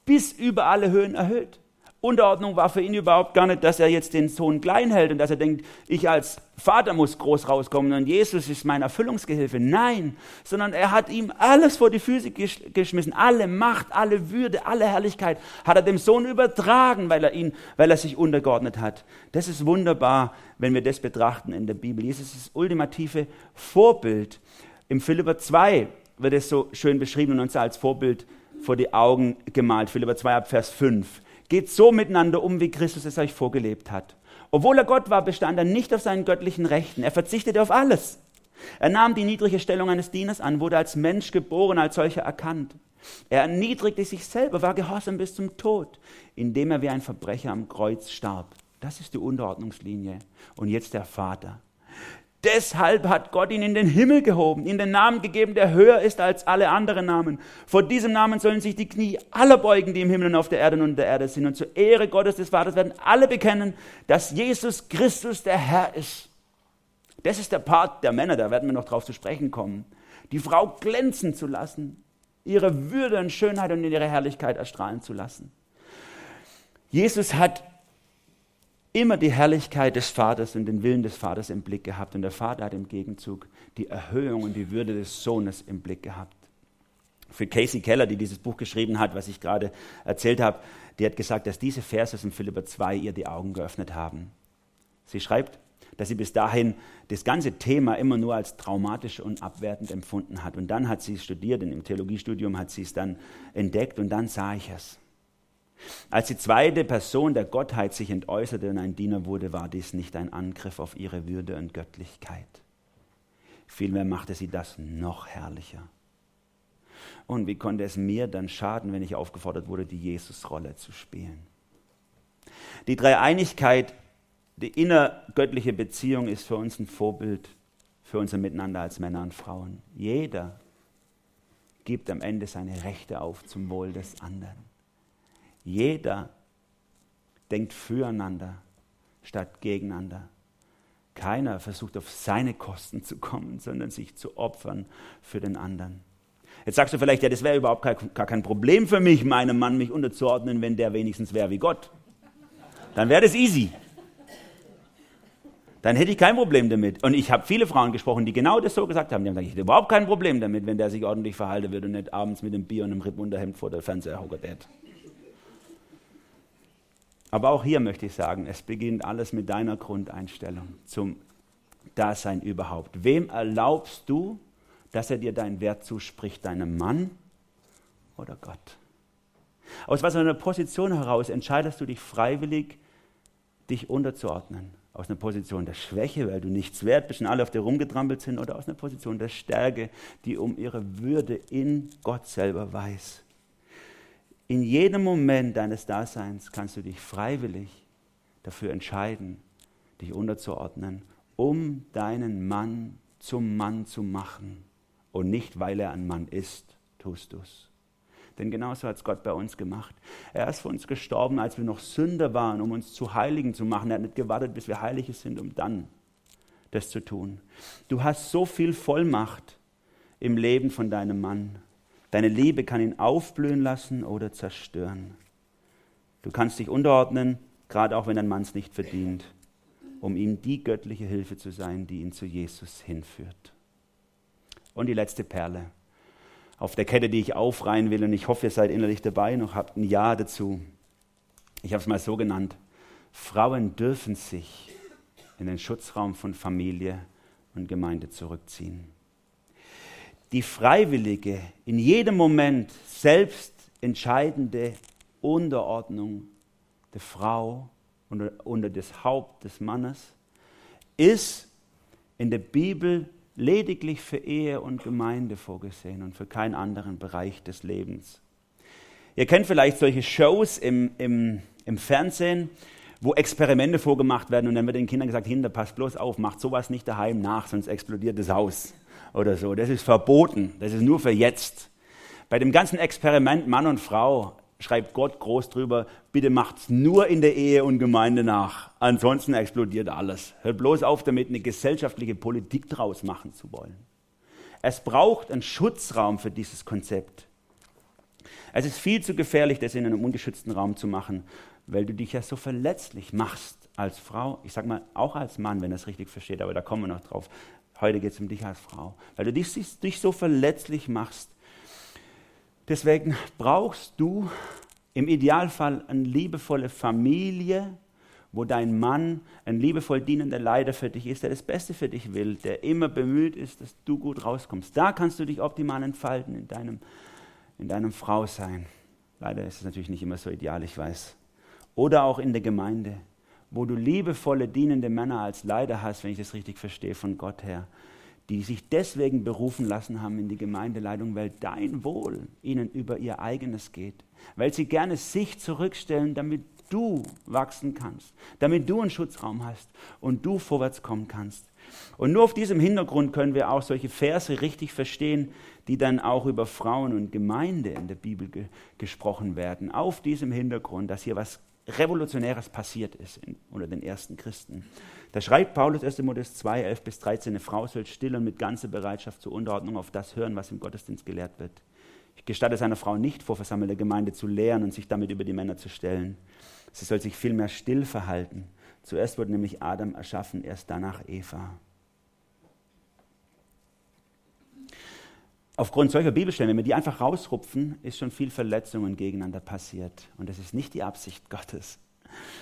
bis über alle Höhen erhöht. Unterordnung war für ihn überhaupt gar nicht, dass er jetzt den Sohn klein hält und dass er denkt, ich als Vater muss groß rauskommen und Jesus ist mein Erfüllungsgehilfe. Nein, sondern er hat ihm alles vor die Füße geschmissen. Alle Macht, alle Würde, alle Herrlichkeit hat er dem Sohn übertragen, weil er ihn, weil er sich untergeordnet hat. Das ist wunderbar, wenn wir das betrachten in der Bibel. Jesus ist das ultimative Vorbild. Im Philipper 2 wird es so schön beschrieben und uns als Vorbild vor die Augen gemalt. Philipper 2 ab Vers 5. Geht so miteinander um, wie Christus es euch vorgelebt hat. Obwohl er Gott war, bestand er nicht auf seinen göttlichen Rechten. Er verzichtete auf alles. Er nahm die niedrige Stellung eines Dieners an, wurde als Mensch geboren, als solcher erkannt. Er erniedrigte sich selber, war gehorsam bis zum Tod, indem er wie ein Verbrecher am Kreuz starb. Das ist die Unterordnungslinie. Und jetzt der Vater. Deshalb hat Gott ihn in den Himmel gehoben, ihm den Namen gegeben, der höher ist als alle anderen Namen. Vor diesem Namen sollen sich die Knie aller beugen, die im Himmel und auf der Erde und unter der Erde sind. Und zur Ehre Gottes des Vaters werden alle bekennen, dass Jesus Christus der Herr ist. Das ist der Part der Männer, da werden wir noch drauf zu sprechen kommen. Die Frau glänzen zu lassen, ihre Würde und Schönheit und ihre Herrlichkeit erstrahlen zu lassen. Jesus hat immer die Herrlichkeit des Vaters und den Willen des Vaters im Blick gehabt. Und der Vater hat im Gegenzug die Erhöhung und die Würde des Sohnes im Blick gehabt. Für Casey Keller, die dieses Buch geschrieben hat, was ich gerade erzählt habe, die hat gesagt, dass diese Verse in Philipper 2 ihr die Augen geöffnet haben. Sie schreibt, dass sie bis dahin das ganze Thema immer nur als traumatisch und abwertend empfunden hat. Und dann hat sie studiert, und im Theologiestudium hat sie es dann entdeckt und dann sah ich es. Als die zweite Person der Gottheit sich entäußerte und ein Diener wurde, war dies nicht ein Angriff auf ihre Würde und Göttlichkeit. Vielmehr machte sie das noch herrlicher. Und wie konnte es mir dann schaden, wenn ich aufgefordert wurde, die Jesusrolle zu spielen? Die Dreieinigkeit, die innergöttliche Beziehung ist für uns ein Vorbild für unser Miteinander als Männer und Frauen. Jeder gibt am Ende seine Rechte auf zum Wohl des anderen. Jeder denkt füreinander statt gegeneinander. Keiner versucht auf seine Kosten zu kommen, sondern sich zu opfern für den anderen. Jetzt sagst du vielleicht, ja, das wäre überhaupt gar kein Problem für mich, meinem Mann mich unterzuordnen, wenn der wenigstens wäre wie Gott. Dann wäre das easy. Dann hätte ich kein Problem damit. Und ich habe viele Frauen gesprochen, die genau das so gesagt haben. Die haben gesagt, ich hätte überhaupt kein Problem damit, wenn der sich ordentlich verhalten würde und nicht abends mit dem Bier und einem Rippunterhemd vor der Fernseher hockert. Aber auch hier möchte ich sagen, es beginnt alles mit deiner Grundeinstellung zum Dasein überhaupt. Wem erlaubst du, dass er dir deinen Wert zuspricht? Deinem Mann oder Gott? Aus was einer Position heraus entscheidest du dich freiwillig, dich unterzuordnen? Aus einer Position der Schwäche, weil du nichts wert bist und alle auf dir rumgetrampelt sind, oder aus einer Position der Stärke, die um ihre Würde in Gott selber weiß? In jedem Moment deines Daseins kannst du dich freiwillig dafür entscheiden, dich unterzuordnen, um deinen Mann zum Mann zu machen, und nicht, weil er ein Mann ist, tust du es. Denn genauso hat es Gott bei uns gemacht. Er ist für uns gestorben, als wir noch Sünder waren, um uns zu Heiligen zu machen. Er hat nicht gewartet, bis wir Heilige sind, um dann das zu tun. Du hast so viel Vollmacht im Leben von deinem Mann. Deine Liebe kann ihn aufblühen lassen oder zerstören. Du kannst dich unterordnen, gerade auch wenn dein Mann es nicht verdient, um ihm die göttliche Hilfe zu sein, die ihn zu Jesus hinführt. Und die letzte Perle auf der Kette, die ich aufreihen will. Und ich hoffe, ihr seid innerlich dabei, noch habt ein Ja dazu. Ich habe es mal so genannt. Frauen dürfen sich in den Schutzraum von Familie und Gemeinde zurückziehen. Die freiwillige, in jedem Moment selbst entscheidende Unterordnung der Frau unter, unter das Haupt des Mannes ist in der Bibel lediglich für Ehe und Gemeinde vorgesehen und für keinen anderen Bereich des Lebens. Ihr kennt vielleicht solche Shows im, im, im Fernsehen, wo Experimente vorgemacht werden und dann wird den Kindern gesagt, Kinder, passt bloß auf, macht sowas nicht daheim nach, sonst explodiert das Haus oder so. Das ist verboten, das ist nur für jetzt. Bei dem ganzen Experiment Mann und Frau schreibt Gott groß drüber, bitte macht's nur in der Ehe und Gemeinde nach. Ansonsten explodiert alles. Hört bloß auf damit, eine gesellschaftliche Politik draus machen zu wollen. Es braucht einen Schutzraum für dieses Konzept. Es ist viel zu gefährlich, das in einem ungeschützten Raum zu machen, weil du dich ja so verletzlich machst als Frau, ich sag mal auch als Mann, wenn das richtig versteht, aber da kommen wir noch drauf. Heute geht es um dich als Frau, weil du dich, dich so verletzlich machst Deswegen brauchst du im Idealfall eine liebevolle Familie, wo dein Mann ein liebevoll dienender Leiter für dich ist, der das Beste für dich will, der immer bemüht ist, dass du gut rauskommst. Da kannst du dich optimal entfalten in deinem, in deinem Frausein. Leider ist es natürlich nicht immer so ideal, ich weiß. Oder auch in der Gemeinde, wo du liebevolle, dienende Männer als Leiter hast, wenn ich das richtig verstehe, von Gott her die sich deswegen berufen lassen haben in die Gemeindeleitung, weil dein Wohl ihnen über ihr eigenes geht, weil sie gerne sich zurückstellen, damit du wachsen kannst, damit du einen Schutzraum hast und du vorwärts kommen kannst. Und nur auf diesem Hintergrund können wir auch solche Verse richtig verstehen, die dann auch über Frauen und Gemeinde in der Bibel ge gesprochen werden. Auf diesem Hintergrund, dass hier was Revolutionäres passiert ist in, unter den ersten Christen. Da schreibt Paulus 1. Timotheus 2, 11 bis 13, eine Frau soll still und mit ganzer Bereitschaft zur Unterordnung auf das hören, was im Gottesdienst gelehrt wird. Ich gestatte es einer Frau nicht, vor versammelter Gemeinde zu lehren und sich damit über die Männer zu stellen. Sie soll sich vielmehr still verhalten. Zuerst wurde nämlich Adam erschaffen, erst danach Eva. Aufgrund solcher Bibelstellen, wenn wir die einfach rausrupfen, ist schon viel Verletzungen gegeneinander passiert. Und das ist nicht die Absicht Gottes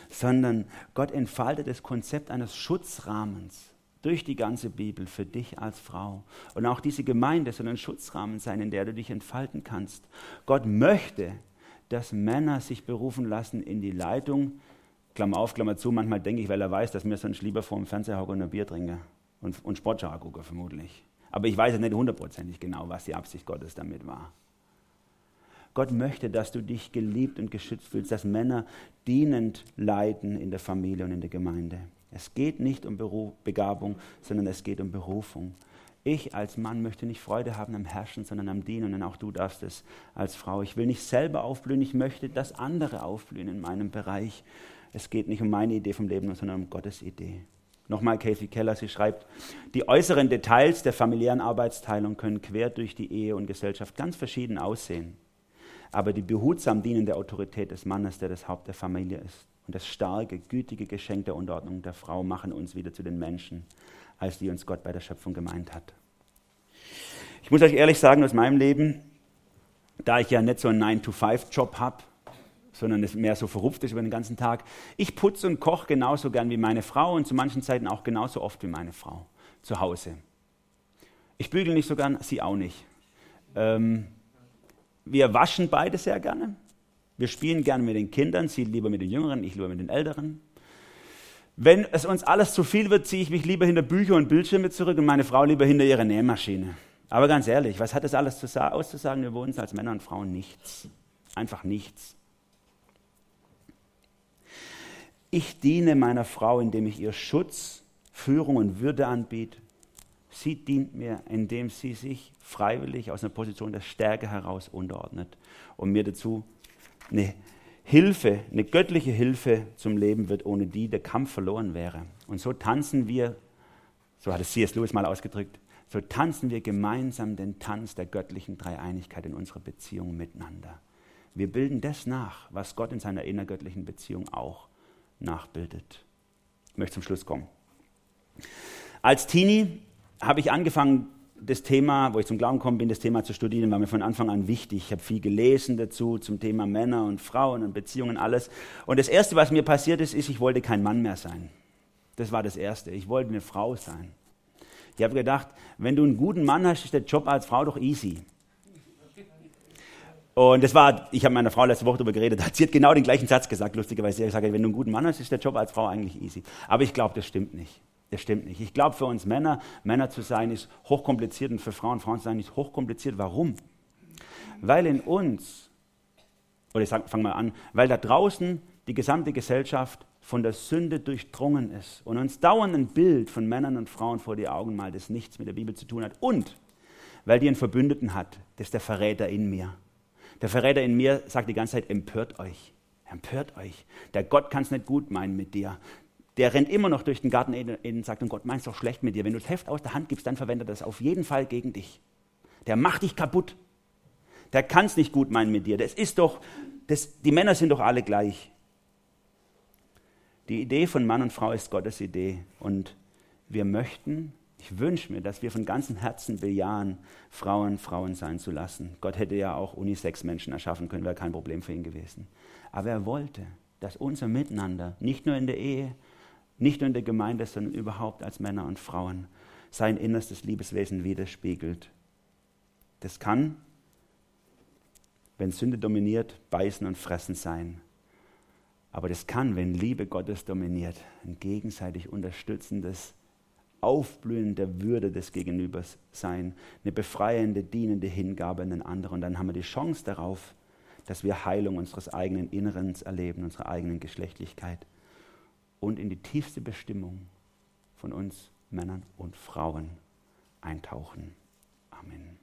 sondern Gott entfaltet das Konzept eines Schutzrahmens durch die ganze Bibel für dich als Frau. Und auch diese Gemeinde soll ein Schutzrahmen sein, in der du dich entfalten kannst. Gott möchte, dass Männer sich berufen lassen in die Leitung. Klammer auf, Klammer zu, manchmal denke ich, weil er weiß, dass mir sonst lieber vor dem Fernseher hocke und ein Bier trinke und, und Sportschau gucke vermutlich. Aber ich weiß ja nicht hundertprozentig genau, was die Absicht Gottes damit war. Gott möchte, dass du dich geliebt und geschützt fühlst, dass Männer dienend leiden in der Familie und in der Gemeinde. Es geht nicht um Beruf, Begabung, sondern es geht um Berufung. Ich als Mann möchte nicht Freude haben am Herrschen, sondern am Dienen. Und auch du darfst es als Frau. Ich will nicht selber aufblühen, ich möchte, dass andere aufblühen in meinem Bereich. Es geht nicht um meine Idee vom Leben, sondern um Gottes Idee. Nochmal Kathy Keller, sie schreibt, die äußeren Details der familiären Arbeitsteilung können quer durch die Ehe und Gesellschaft ganz verschieden aussehen. Aber die behutsam dienende Autorität des Mannes, der das Haupt der Familie ist, und das starke, gütige Geschenk der Unterordnung der Frau machen uns wieder zu den Menschen, als die uns Gott bei der Schöpfung gemeint hat. Ich muss euch ehrlich sagen, aus meinem Leben, da ich ja nicht so einen 9-to-5-Job habe, sondern es mehr so verrupft ist über den ganzen Tag, ich putze und koche genauso gern wie meine Frau und zu manchen Zeiten auch genauso oft wie meine Frau zu Hause. Ich bügele nicht so gern, sie auch nicht. Ähm, wir waschen beide sehr gerne. Wir spielen gerne mit den Kindern, sie lieber mit den Jüngeren, ich lieber mit den Älteren. Wenn es uns alles zu viel wird, ziehe ich mich lieber hinter Bücher und Bildschirme zurück und meine Frau lieber hinter ihre Nähmaschine. Aber ganz ehrlich, was hat das alles auszusagen über uns als Männer und Frauen? Nichts. Einfach nichts. Ich diene meiner Frau, indem ich ihr Schutz, Führung und Würde anbiete Sie dient mir, indem sie sich freiwillig aus einer Position der Stärke heraus unterordnet und mir dazu eine Hilfe, eine göttliche Hilfe zum Leben wird, ohne die der Kampf verloren wäre. Und so tanzen wir, so hat es C.S. Lewis mal ausgedrückt, so tanzen wir gemeinsam den Tanz der göttlichen Dreieinigkeit in unserer Beziehung miteinander. Wir bilden das nach, was Gott in seiner innergöttlichen Beziehung auch nachbildet. Ich möchte zum Schluss kommen. Als Teenie habe ich angefangen, das Thema, wo ich zum Glauben gekommen bin, das Thema zu studieren, war mir von Anfang an wichtig. Ich habe viel gelesen dazu, zum Thema Männer und Frauen und Beziehungen, alles. Und das Erste, was mir passiert ist, ist, ich wollte kein Mann mehr sein. Das war das Erste. Ich wollte eine Frau sein. Ich habe gedacht, wenn du einen guten Mann hast, ist der Job als Frau doch easy. Und das war, ich habe meiner Frau letzte Woche darüber geredet, sie hat genau den gleichen Satz gesagt, lustigerweise. Sie hat gesagt, wenn du einen guten Mann hast, ist der Job als Frau eigentlich easy. Aber ich glaube, das stimmt nicht. Das stimmt nicht. Ich glaube, für uns Männer, Männer zu sein, ist hochkompliziert und für Frauen, Frauen zu sein, ist hochkompliziert. Warum? Weil in uns, oder ich fange mal an, weil da draußen die gesamte Gesellschaft von der Sünde durchdrungen ist und uns dauernd ein Bild von Männern und Frauen vor die Augen malt, das nichts mit der Bibel zu tun hat. Und weil die einen Verbündeten hat, das ist der Verräter in mir. Der Verräter in mir sagt die ganze Zeit, empört euch. Empört euch. Der Gott kann es nicht gut meinen mit dir der rennt immer noch durch den Garten und sagt, und Gott meint es doch schlecht mit dir. Wenn du das Heft aus der Hand gibst, dann verwendet er das auf jeden Fall gegen dich. Der macht dich kaputt. Der kann es nicht gut meinen mit dir. Das ist doch, das, die Männer sind doch alle gleich. Die Idee von Mann und Frau ist Gottes Idee. Und wir möchten, ich wünsche mir, dass wir von ganzem Herzen bejahen, Frauen Frauen sein zu lassen. Gott hätte ja auch Unisex-Menschen erschaffen können, wäre kein Problem für ihn gewesen. Aber er wollte, dass unser Miteinander, nicht nur in der Ehe, nicht nur in der Gemeinde, sondern überhaupt als Männer und Frauen, sein innerstes Liebeswesen widerspiegelt. Das kann, wenn Sünde dominiert, beißen und fressen sein. Aber das kann, wenn Liebe Gottes dominiert, ein gegenseitig unterstützendes Aufblühen der Würde des Gegenübers sein, eine befreiende, dienende Hingabe an den anderen. Und dann haben wir die Chance darauf, dass wir Heilung unseres eigenen Innerens erleben, unserer eigenen Geschlechtlichkeit und in die tiefste Bestimmung von uns Männern und Frauen eintauchen. Amen.